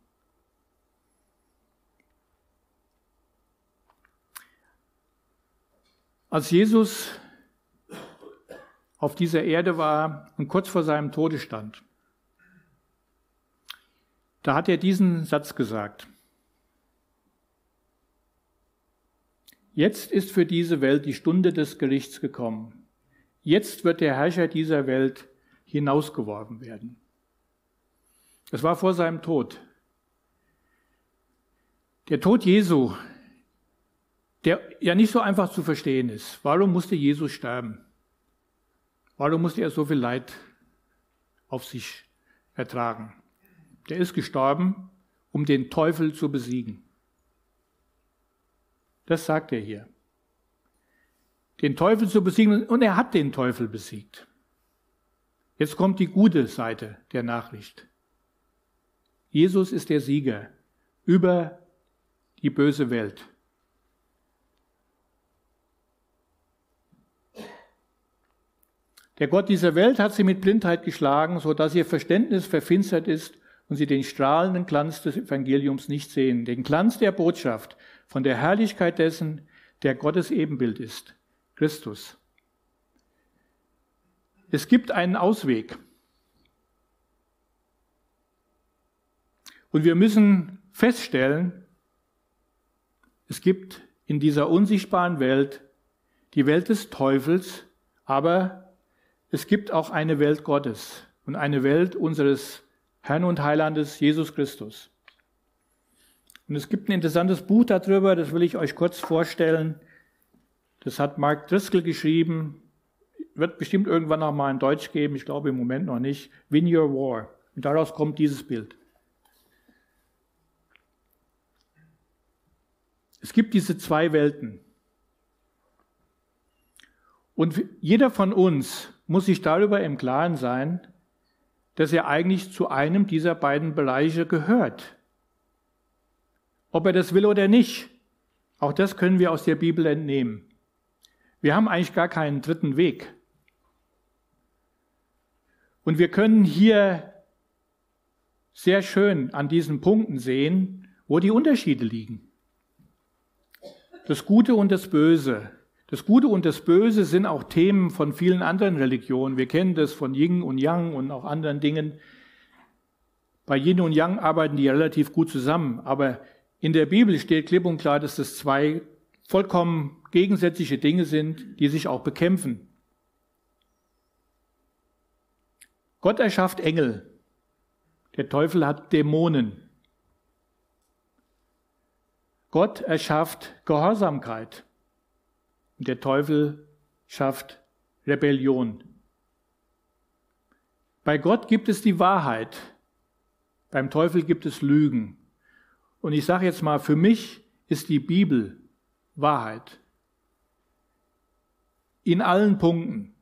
Als Jesus auf dieser Erde war und kurz vor seinem Tode stand, da hat er diesen Satz gesagt. Jetzt ist für diese Welt die Stunde des Gerichts gekommen. Jetzt wird der Herrscher dieser Welt hinausgeworfen werden. Das war vor seinem Tod. Der Tod Jesu, der ja nicht so einfach zu verstehen ist. Warum musste Jesus sterben? Warum musste er so viel Leid auf sich ertragen? Der ist gestorben, um den Teufel zu besiegen. Das sagt er hier. Den Teufel zu besiegen und er hat den Teufel besiegt. Jetzt kommt die gute Seite der Nachricht. Jesus ist der Sieger über die böse Welt. Der Gott dieser Welt hat sie mit Blindheit geschlagen, so dass ihr Verständnis verfinstert ist und sie den strahlenden Glanz des Evangeliums nicht sehen, den Glanz der Botschaft von der Herrlichkeit dessen, der Gottes Ebenbild ist, Christus. Es gibt einen Ausweg. Und wir müssen feststellen, es gibt in dieser unsichtbaren Welt die Welt des Teufels, aber es gibt auch eine Welt Gottes und eine Welt unseres Herrn und Heilandes Jesus Christus. Und es gibt ein interessantes Buch darüber, das will ich euch kurz vorstellen. Das hat Mark Driscoll geschrieben, wird bestimmt irgendwann noch mal in Deutsch geben, ich glaube im Moment noch nicht. Win Your War. Und daraus kommt dieses Bild. Es gibt diese zwei Welten. Und jeder von uns muss sich darüber im Klaren sein, dass er eigentlich zu einem dieser beiden Bereiche gehört. Ob er das will oder nicht, auch das können wir aus der Bibel entnehmen. Wir haben eigentlich gar keinen dritten Weg. Und wir können hier sehr schön an diesen Punkten sehen, wo die Unterschiede liegen. Das Gute und das Böse. Das Gute und das Böse sind auch Themen von vielen anderen Religionen. Wir kennen das von Yin und Yang und auch anderen Dingen. Bei Yin und Yang arbeiten die relativ gut zusammen. Aber in der Bibel steht klipp und klar, dass das zwei vollkommen gegensätzliche Dinge sind, die sich auch bekämpfen. Gott erschafft Engel. Der Teufel hat Dämonen. Gott erschafft Gehorsamkeit der Teufel schafft Rebellion. Bei Gott gibt es die Wahrheit, beim Teufel gibt es Lügen. Und ich sage jetzt mal, für mich ist die Bibel Wahrheit. In allen Punkten.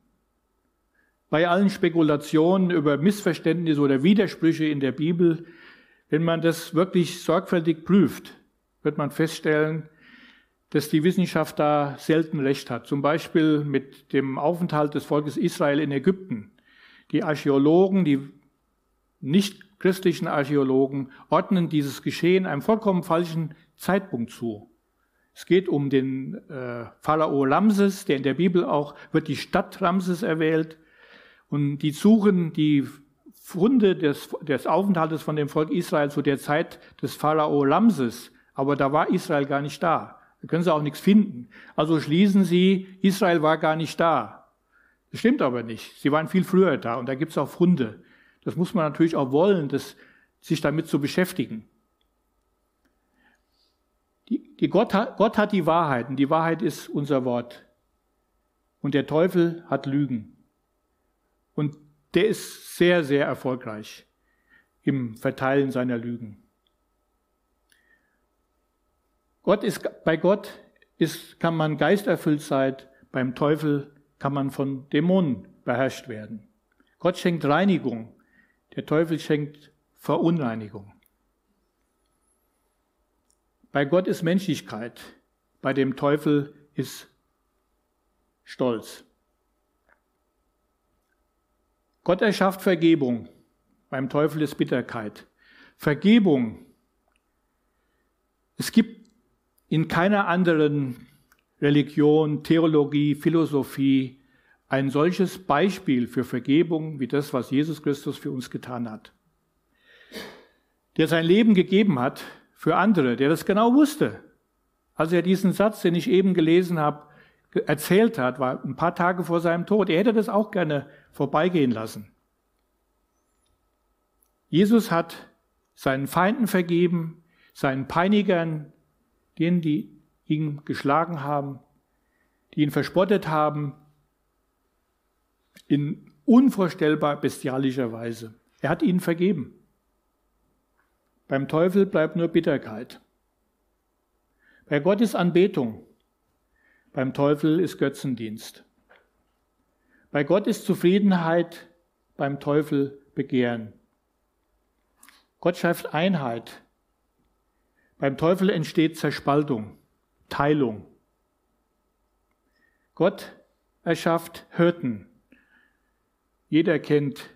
Bei allen Spekulationen über Missverständnisse oder Widersprüche in der Bibel, wenn man das wirklich sorgfältig prüft, wird man feststellen, dass die Wissenschaft da selten recht hat. Zum Beispiel mit dem Aufenthalt des Volkes Israel in Ägypten. Die Archäologen, die nicht christlichen Archäologen, ordnen dieses Geschehen einem vollkommen falschen Zeitpunkt zu. Es geht um den äh, Pharao Ramses, der in der Bibel auch wird die Stadt Ramses erwählt. Und die suchen die Funde des, des Aufenthaltes von dem Volk Israel zu der Zeit des Pharao Ramses aber da war Israel gar nicht da. Da können sie auch nichts finden. Also schließen sie, Israel war gar nicht da. Das stimmt aber nicht. Sie waren viel früher da und da gibt es auch Funde. Das muss man natürlich auch wollen, das, sich damit zu beschäftigen. Die, die Gott, hat, Gott hat die Wahrheit und die Wahrheit ist unser Wort. Und der Teufel hat Lügen. Und der ist sehr, sehr erfolgreich im Verteilen seiner Lügen. Gott ist, bei Gott ist, kann man geisterfüllt sein, beim Teufel kann man von Dämonen beherrscht werden. Gott schenkt Reinigung, der Teufel schenkt Verunreinigung. Bei Gott ist Menschlichkeit, bei dem Teufel ist Stolz. Gott erschafft Vergebung, beim Teufel ist Bitterkeit. Vergebung. Es gibt in keiner anderen Religion, Theologie, Philosophie ein solches Beispiel für Vergebung wie das, was Jesus Christus für uns getan hat. Der sein Leben gegeben hat für andere, der das genau wusste. Als er diesen Satz, den ich eben gelesen habe, erzählt hat, war ein paar Tage vor seinem Tod. Er hätte das auch gerne vorbeigehen lassen. Jesus hat seinen Feinden vergeben, seinen Peinigern denen, die ihn geschlagen haben, die ihn verspottet haben, in unvorstellbar bestialischer Weise. Er hat ihnen vergeben. Beim Teufel bleibt nur Bitterkeit. Bei Gott ist Anbetung. Beim Teufel ist Götzendienst. Bei Gott ist Zufriedenheit, beim Teufel Begehren. Gott schafft Einheit, beim Teufel entsteht Zerspaltung, Teilung. Gott erschafft Hirten. Jeder kennt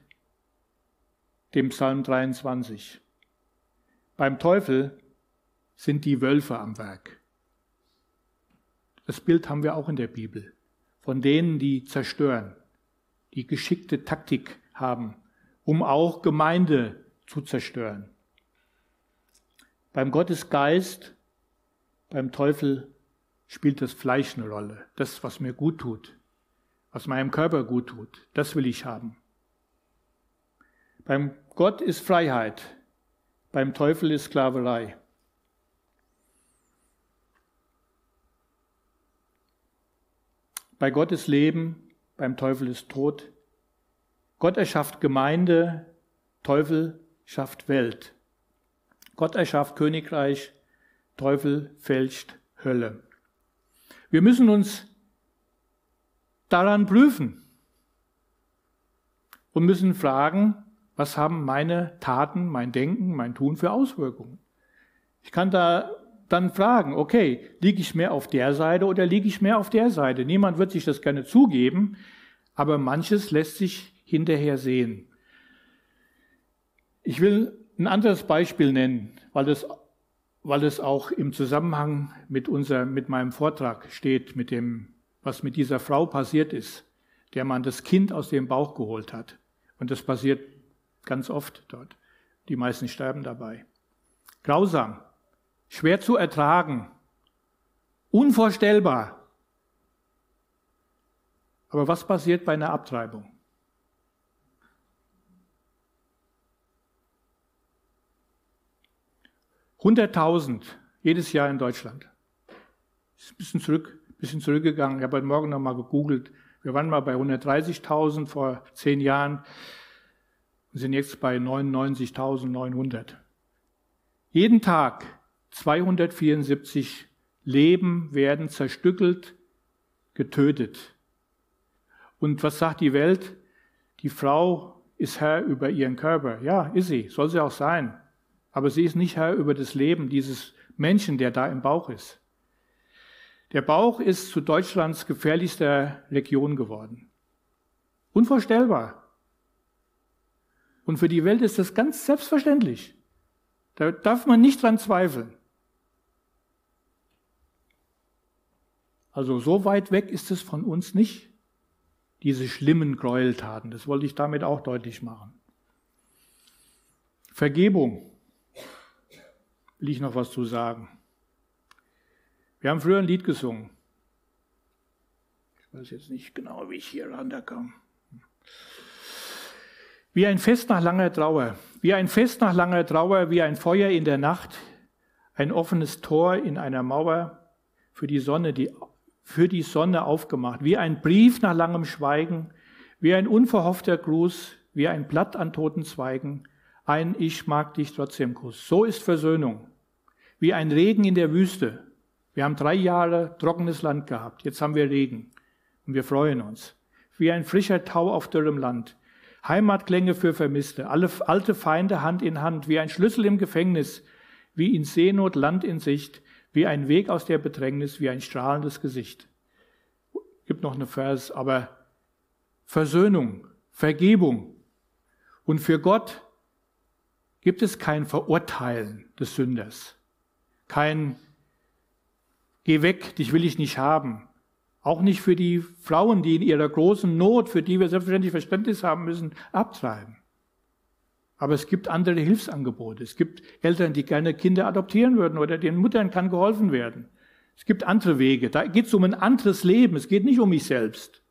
den Psalm 23. Beim Teufel sind die Wölfe am Werk. Das Bild haben wir auch in der Bibel. Von denen, die zerstören, die geschickte Taktik haben, um auch Gemeinde zu zerstören. Beim Gott ist Geist, beim Teufel spielt das Fleisch eine Rolle. Das, was mir gut tut, was meinem Körper gut tut, das will ich haben. Beim Gott ist Freiheit, beim Teufel ist Sklaverei. Bei Gott ist Leben, beim Teufel ist Tod. Gott erschafft Gemeinde, Teufel schafft Welt. Gott erschafft Königreich, Teufel fälscht Hölle. Wir müssen uns daran prüfen und müssen fragen, was haben meine Taten, mein Denken, mein Tun für Auswirkungen? Ich kann da dann fragen, okay, liege ich mehr auf der Seite oder liege ich mehr auf der Seite? Niemand wird sich das gerne zugeben, aber manches lässt sich hinterher sehen. Ich will ein anderes Beispiel nennen, weil es, weil es auch im Zusammenhang mit, unser, mit meinem Vortrag steht, mit dem, was mit dieser Frau passiert ist, der man das Kind aus dem Bauch geholt hat. Und das passiert ganz oft dort. Die meisten sterben dabei. Grausam, schwer zu ertragen, unvorstellbar. Aber was passiert bei einer Abtreibung? Hunderttausend jedes Jahr in Deutschland. Ist ein bisschen zurück, bisschen zurückgegangen. Ich habe heute Morgen noch mal gegoogelt. Wir waren mal bei 130.000 vor zehn Jahren und sind jetzt bei 99.900. Jeden Tag 274 Leben werden zerstückelt, getötet. Und was sagt die Welt? Die Frau ist Herr über ihren Körper. Ja, ist sie, soll sie auch sein. Aber sie ist nicht Herr über das Leben dieses Menschen, der da im Bauch ist. Der Bauch ist zu Deutschlands gefährlichster Region geworden. Unvorstellbar. Und für die Welt ist das ganz selbstverständlich. Da darf man nicht dran zweifeln. Also so weit weg ist es von uns nicht, diese schlimmen Gräueltaten. Das wollte ich damit auch deutlich machen. Vergebung. Will ich noch was zu sagen. Wir haben früher ein Lied gesungen. Ich weiß jetzt nicht genau, wie ich hier ranterkam. Wie ein Fest nach langer Trauer, wie ein Fest nach langer Trauer, wie ein Feuer in der Nacht, ein offenes Tor in einer Mauer, für die Sonne, die, für die Sonne aufgemacht, wie ein Brief nach langem Schweigen, wie ein unverhoffter Gruß, wie ein Blatt an toten Zweigen, ein Ich mag dich trotzdem Kuss. So ist Versöhnung. Wie ein Regen in der Wüste. Wir haben drei Jahre trockenes Land gehabt. Jetzt haben wir Regen. Und wir freuen uns. Wie ein frischer Tau auf dürrem Land. Heimatklänge für Vermisste, alle alte Feinde Hand in Hand, wie ein Schlüssel im Gefängnis, wie in Seenot Land in Sicht, wie ein Weg aus der Bedrängnis, wie ein strahlendes Gesicht. Gibt noch eine Vers, aber Versöhnung, Vergebung. Und für Gott gibt es kein Verurteilen des Sünders. Kein Geh weg, dich will ich nicht haben. Auch nicht für die Frauen, die in ihrer großen Not, für die wir selbstverständlich Verständnis haben müssen, abtreiben. Aber es gibt andere Hilfsangebote. Es gibt Eltern, die gerne Kinder adoptieren würden oder den Muttern kann geholfen werden. Es gibt andere Wege. Da geht es um ein anderes Leben. Es geht nicht um mich selbst.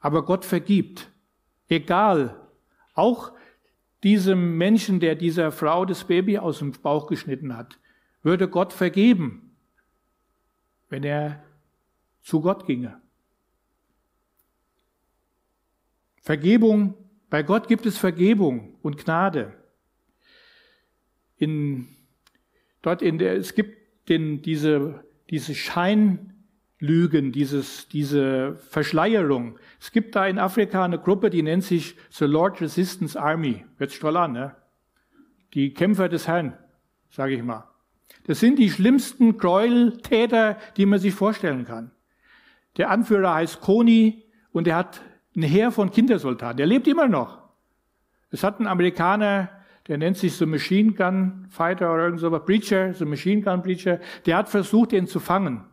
Aber Gott vergibt. Egal. Auch diesem Menschen, der dieser Frau das Baby aus dem Bauch geschnitten hat, würde Gott vergeben, wenn er zu Gott ginge. Vergebung, bei Gott gibt es Vergebung und Gnade. In, dort in der, es gibt den, diese, diese Scheinlügen, dieses, diese Verschleierung. Es gibt da in Afrika eine Gruppe, die nennt sich The Lord Resistance Army. Hört sich toll an, ne? Die Kämpfer des Herrn, sage ich mal. Das sind die schlimmsten Gräueltäter, die man sich vorstellen kann. Der Anführer heißt Koni und er hat ein Heer von Kindersoldaten. Der lebt immer noch. Es hat ein Amerikaner, der nennt sich so Machine Gun Fighter oder irgend so was, Breacher, so Machine Gun Breacher, der hat versucht, ihn zu fangen.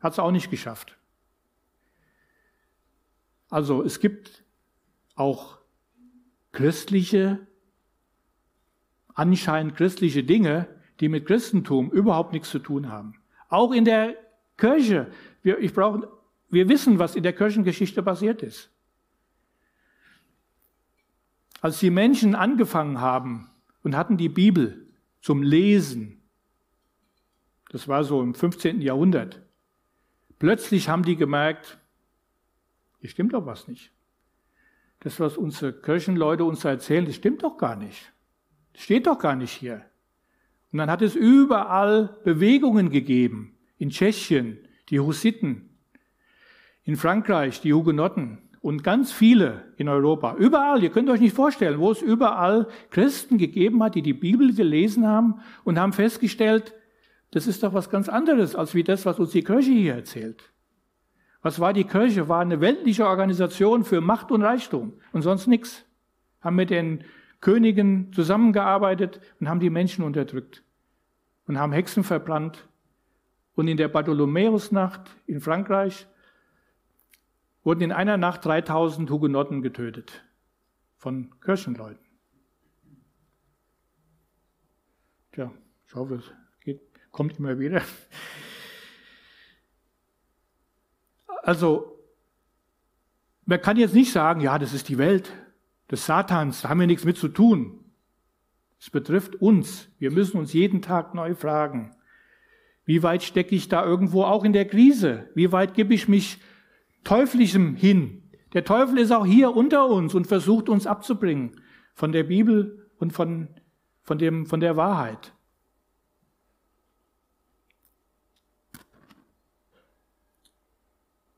Hat es auch nicht geschafft. Also es gibt auch christliche, anscheinend christliche Dinge, die mit Christentum überhaupt nichts zu tun haben. Auch in der Kirche. Wir, ich brauche, wir wissen, was in der Kirchengeschichte passiert ist. Als die Menschen angefangen haben und hatten die Bibel zum Lesen, das war so im 15. Jahrhundert, plötzlich haben die gemerkt, hier stimmt doch was nicht. Das, was unsere Kirchenleute uns erzählen, das stimmt doch gar nicht. Das steht doch gar nicht hier. Und dann hat es überall Bewegungen gegeben. In Tschechien, die Hussiten. In Frankreich, die Hugenotten. Und ganz viele in Europa. Überall. Ihr könnt euch nicht vorstellen, wo es überall Christen gegeben hat, die die Bibel gelesen haben und haben festgestellt, das ist doch was ganz anderes, als wie das, was uns die Kirche hier erzählt. Was war die Kirche? War eine weltliche Organisation für Macht und Reichtum und sonst nichts. Haben mit den Königen zusammengearbeitet und haben die Menschen unterdrückt und haben Hexen verbrannt. Und in der Bartholomäusnacht in Frankreich wurden in einer Nacht 3000 Hugenotten getötet von Kirchenleuten. Tja, ich hoffe, es geht, kommt immer wieder. Also, man kann jetzt nicht sagen, ja, das ist die Welt des Satans, da haben wir nichts mit zu tun. Es betrifft uns. Wir müssen uns jeden Tag neu fragen, wie weit stecke ich da irgendwo auch in der Krise? Wie weit gebe ich mich teuflischem hin? Der Teufel ist auch hier unter uns und versucht uns abzubringen von der Bibel und von, von, dem, von der Wahrheit.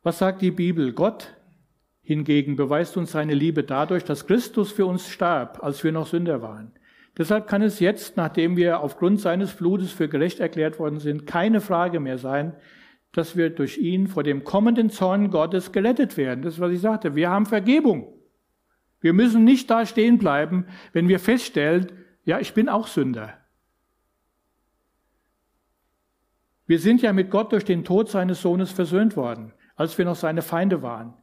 Was sagt die Bibel? Gott hingegen beweist uns seine Liebe dadurch, dass Christus für uns starb, als wir noch Sünder waren. Deshalb kann es jetzt, nachdem wir aufgrund seines Blutes für gerecht erklärt worden sind, keine Frage mehr sein, dass wir durch ihn vor dem kommenden Zorn Gottes gerettet werden. Das ist, was ich sagte. Wir haben Vergebung. Wir müssen nicht da stehen bleiben, wenn wir feststellen, ja, ich bin auch Sünder. Wir sind ja mit Gott durch den Tod seines Sohnes versöhnt worden als wir noch seine Feinde waren,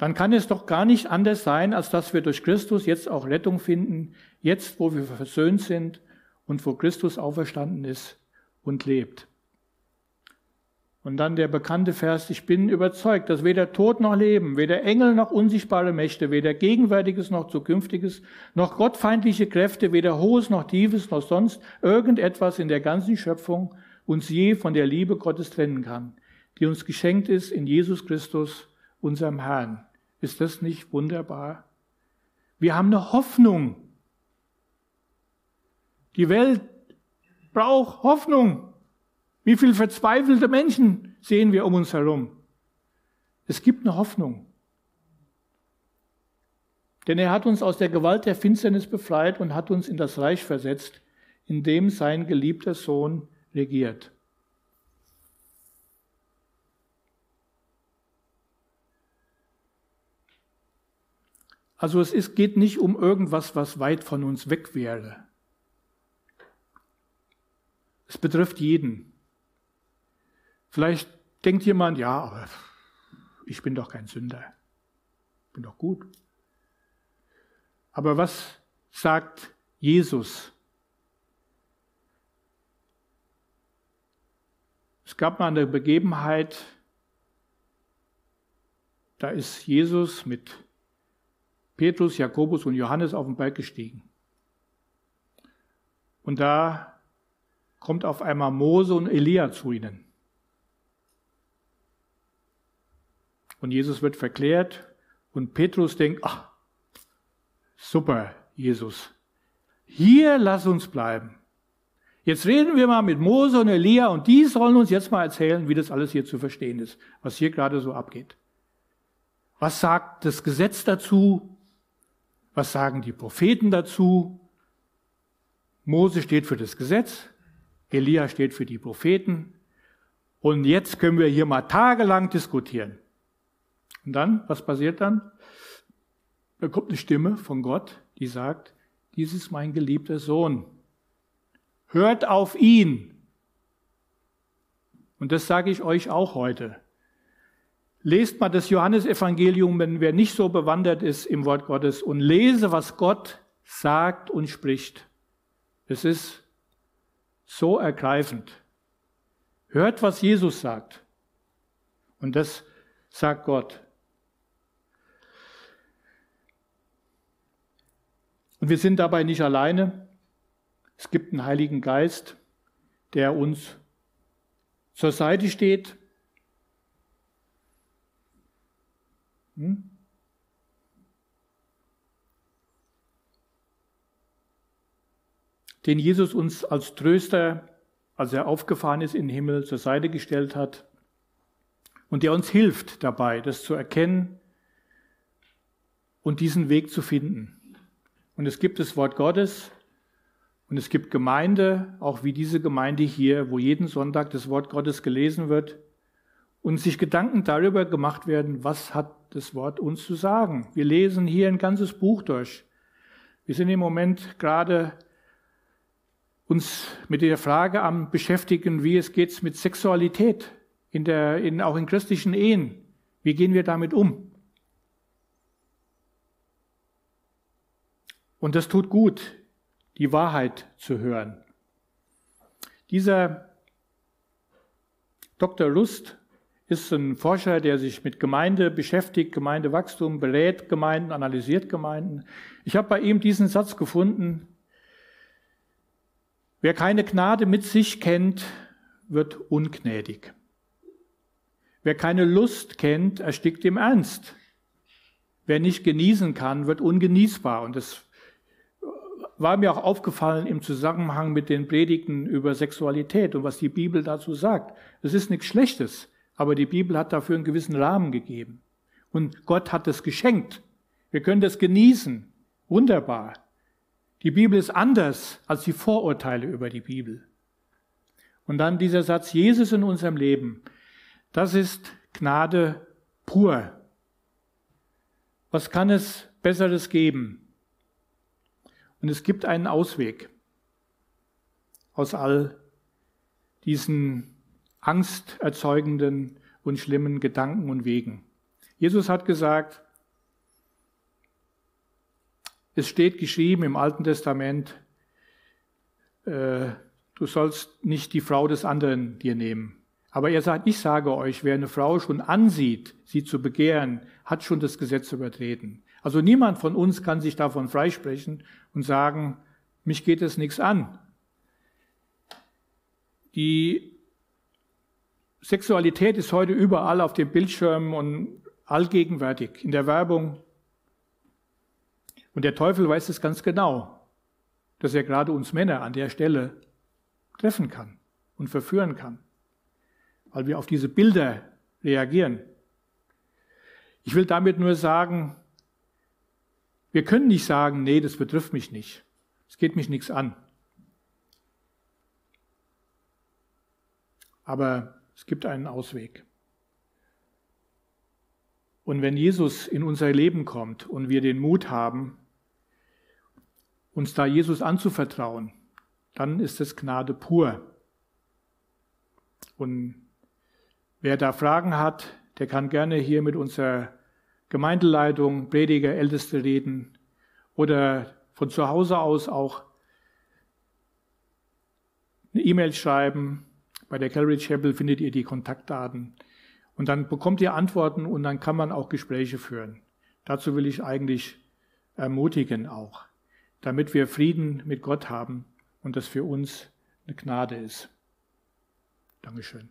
dann kann es doch gar nicht anders sein, als dass wir durch Christus jetzt auch Rettung finden, jetzt wo wir versöhnt sind und wo Christus auferstanden ist und lebt. Und dann der bekannte Vers, ich bin überzeugt, dass weder Tod noch Leben, weder Engel noch unsichtbare Mächte, weder Gegenwärtiges noch Zukünftiges, noch gottfeindliche Kräfte, weder Hohes noch Tiefes noch sonst irgendetwas in der ganzen Schöpfung uns je von der Liebe Gottes trennen kann, die uns geschenkt ist in Jesus Christus, unserem Herrn. Ist das nicht wunderbar? Wir haben eine Hoffnung. Die Welt braucht Hoffnung. Wie viele verzweifelte Menschen sehen wir um uns herum? Es gibt eine Hoffnung. Denn er hat uns aus der Gewalt der Finsternis befreit und hat uns in das Reich versetzt, in dem sein geliebter Sohn regiert. Also es ist, geht nicht um irgendwas, was weit von uns weg wäre. Es betrifft jeden. Vielleicht denkt jemand, ja, aber ich bin doch kein Sünder. Ich bin doch gut. Aber was sagt Jesus? Es gab mal eine Begebenheit, da ist Jesus mit Petrus, Jakobus und Johannes auf den Berg gestiegen. Und da kommt auf einmal Mose und Elia zu ihnen. Und Jesus wird verklärt und Petrus denkt, ach, super, Jesus, hier lass uns bleiben. Jetzt reden wir mal mit Mose und Elia und die sollen uns jetzt mal erzählen, wie das alles hier zu verstehen ist, was hier gerade so abgeht. Was sagt das Gesetz dazu? Was sagen die Propheten dazu? Mose steht für das Gesetz, Elia steht für die Propheten. Und jetzt können wir hier mal tagelang diskutieren. Und dann, was passiert dann? Da kommt eine Stimme von Gott, die sagt, dies ist mein geliebter Sohn. Hört auf ihn. Und das sage ich euch auch heute. Lest mal das Johannesevangelium, wenn wer nicht so bewandert ist im Wort Gottes und lese, was Gott sagt und spricht. Es ist so ergreifend. Hört, was Jesus sagt. Und das sagt Gott. Und wir sind dabei nicht alleine. Es gibt einen Heiligen Geist, der uns zur Seite steht. Hm? Den Jesus uns als Tröster, als er aufgefahren ist in den Himmel, zur Seite gestellt hat und der uns hilft dabei, das zu erkennen und diesen Weg zu finden. Und es gibt das Wort Gottes und es gibt Gemeinde, auch wie diese Gemeinde hier, wo jeden Sonntag das Wort Gottes gelesen wird und sich Gedanken darüber gemacht werden, was hat das Wort uns zu sagen. Wir lesen hier ein ganzes Buch durch. Wir sind im Moment gerade uns mit der Frage am beschäftigen, wie es geht mit Sexualität, in der, in, auch in christlichen Ehen. Wie gehen wir damit um? Und das tut gut, die Wahrheit zu hören. Dieser Dr. Lust ist ein Forscher, der sich mit Gemeinde beschäftigt, Gemeindewachstum, berät Gemeinden, analysiert Gemeinden. Ich habe bei ihm diesen Satz gefunden, wer keine Gnade mit sich kennt, wird ungnädig. Wer keine Lust kennt, erstickt im Ernst. Wer nicht genießen kann, wird ungenießbar. Und das war mir auch aufgefallen im Zusammenhang mit den Predigten über Sexualität und was die Bibel dazu sagt. Das ist nichts Schlechtes, aber die Bibel hat dafür einen gewissen Rahmen gegeben. Und Gott hat es geschenkt. Wir können das genießen. Wunderbar. Die Bibel ist anders als die Vorurteile über die Bibel. Und dann dieser Satz, Jesus in unserem Leben, das ist Gnade pur. Was kann es Besseres geben? Und es gibt einen Ausweg aus all diesen angsterzeugenden und schlimmen Gedanken und Wegen. Jesus hat gesagt, es steht geschrieben im Alten Testament, äh, du sollst nicht die Frau des anderen dir nehmen. Aber er sagt, ich sage euch, wer eine Frau schon ansieht, sie zu begehren, hat schon das Gesetz übertreten. Also niemand von uns kann sich davon freisprechen und sagen, mich geht es nichts an. Die Sexualität ist heute überall auf den Bildschirmen und allgegenwärtig, in der Werbung. Und der Teufel weiß es ganz genau, dass er gerade uns Männer an der Stelle treffen kann und verführen kann, weil wir auf diese Bilder reagieren. Ich will damit nur sagen, wir können nicht sagen, nee, das betrifft mich nicht. Es geht mich nichts an. Aber es gibt einen Ausweg. Und wenn Jesus in unser Leben kommt und wir den Mut haben, uns da Jesus anzuvertrauen, dann ist es Gnade pur. Und wer da Fragen hat, der kann gerne hier mit unserer Gemeindeleitung, Prediger, Älteste reden oder von zu Hause aus auch eine E-Mail schreiben. Bei der Calvary Chapel findet ihr die Kontaktdaten. Und dann bekommt ihr Antworten und dann kann man auch Gespräche führen. Dazu will ich eigentlich ermutigen auch, damit wir Frieden mit Gott haben und das für uns eine Gnade ist. Dankeschön.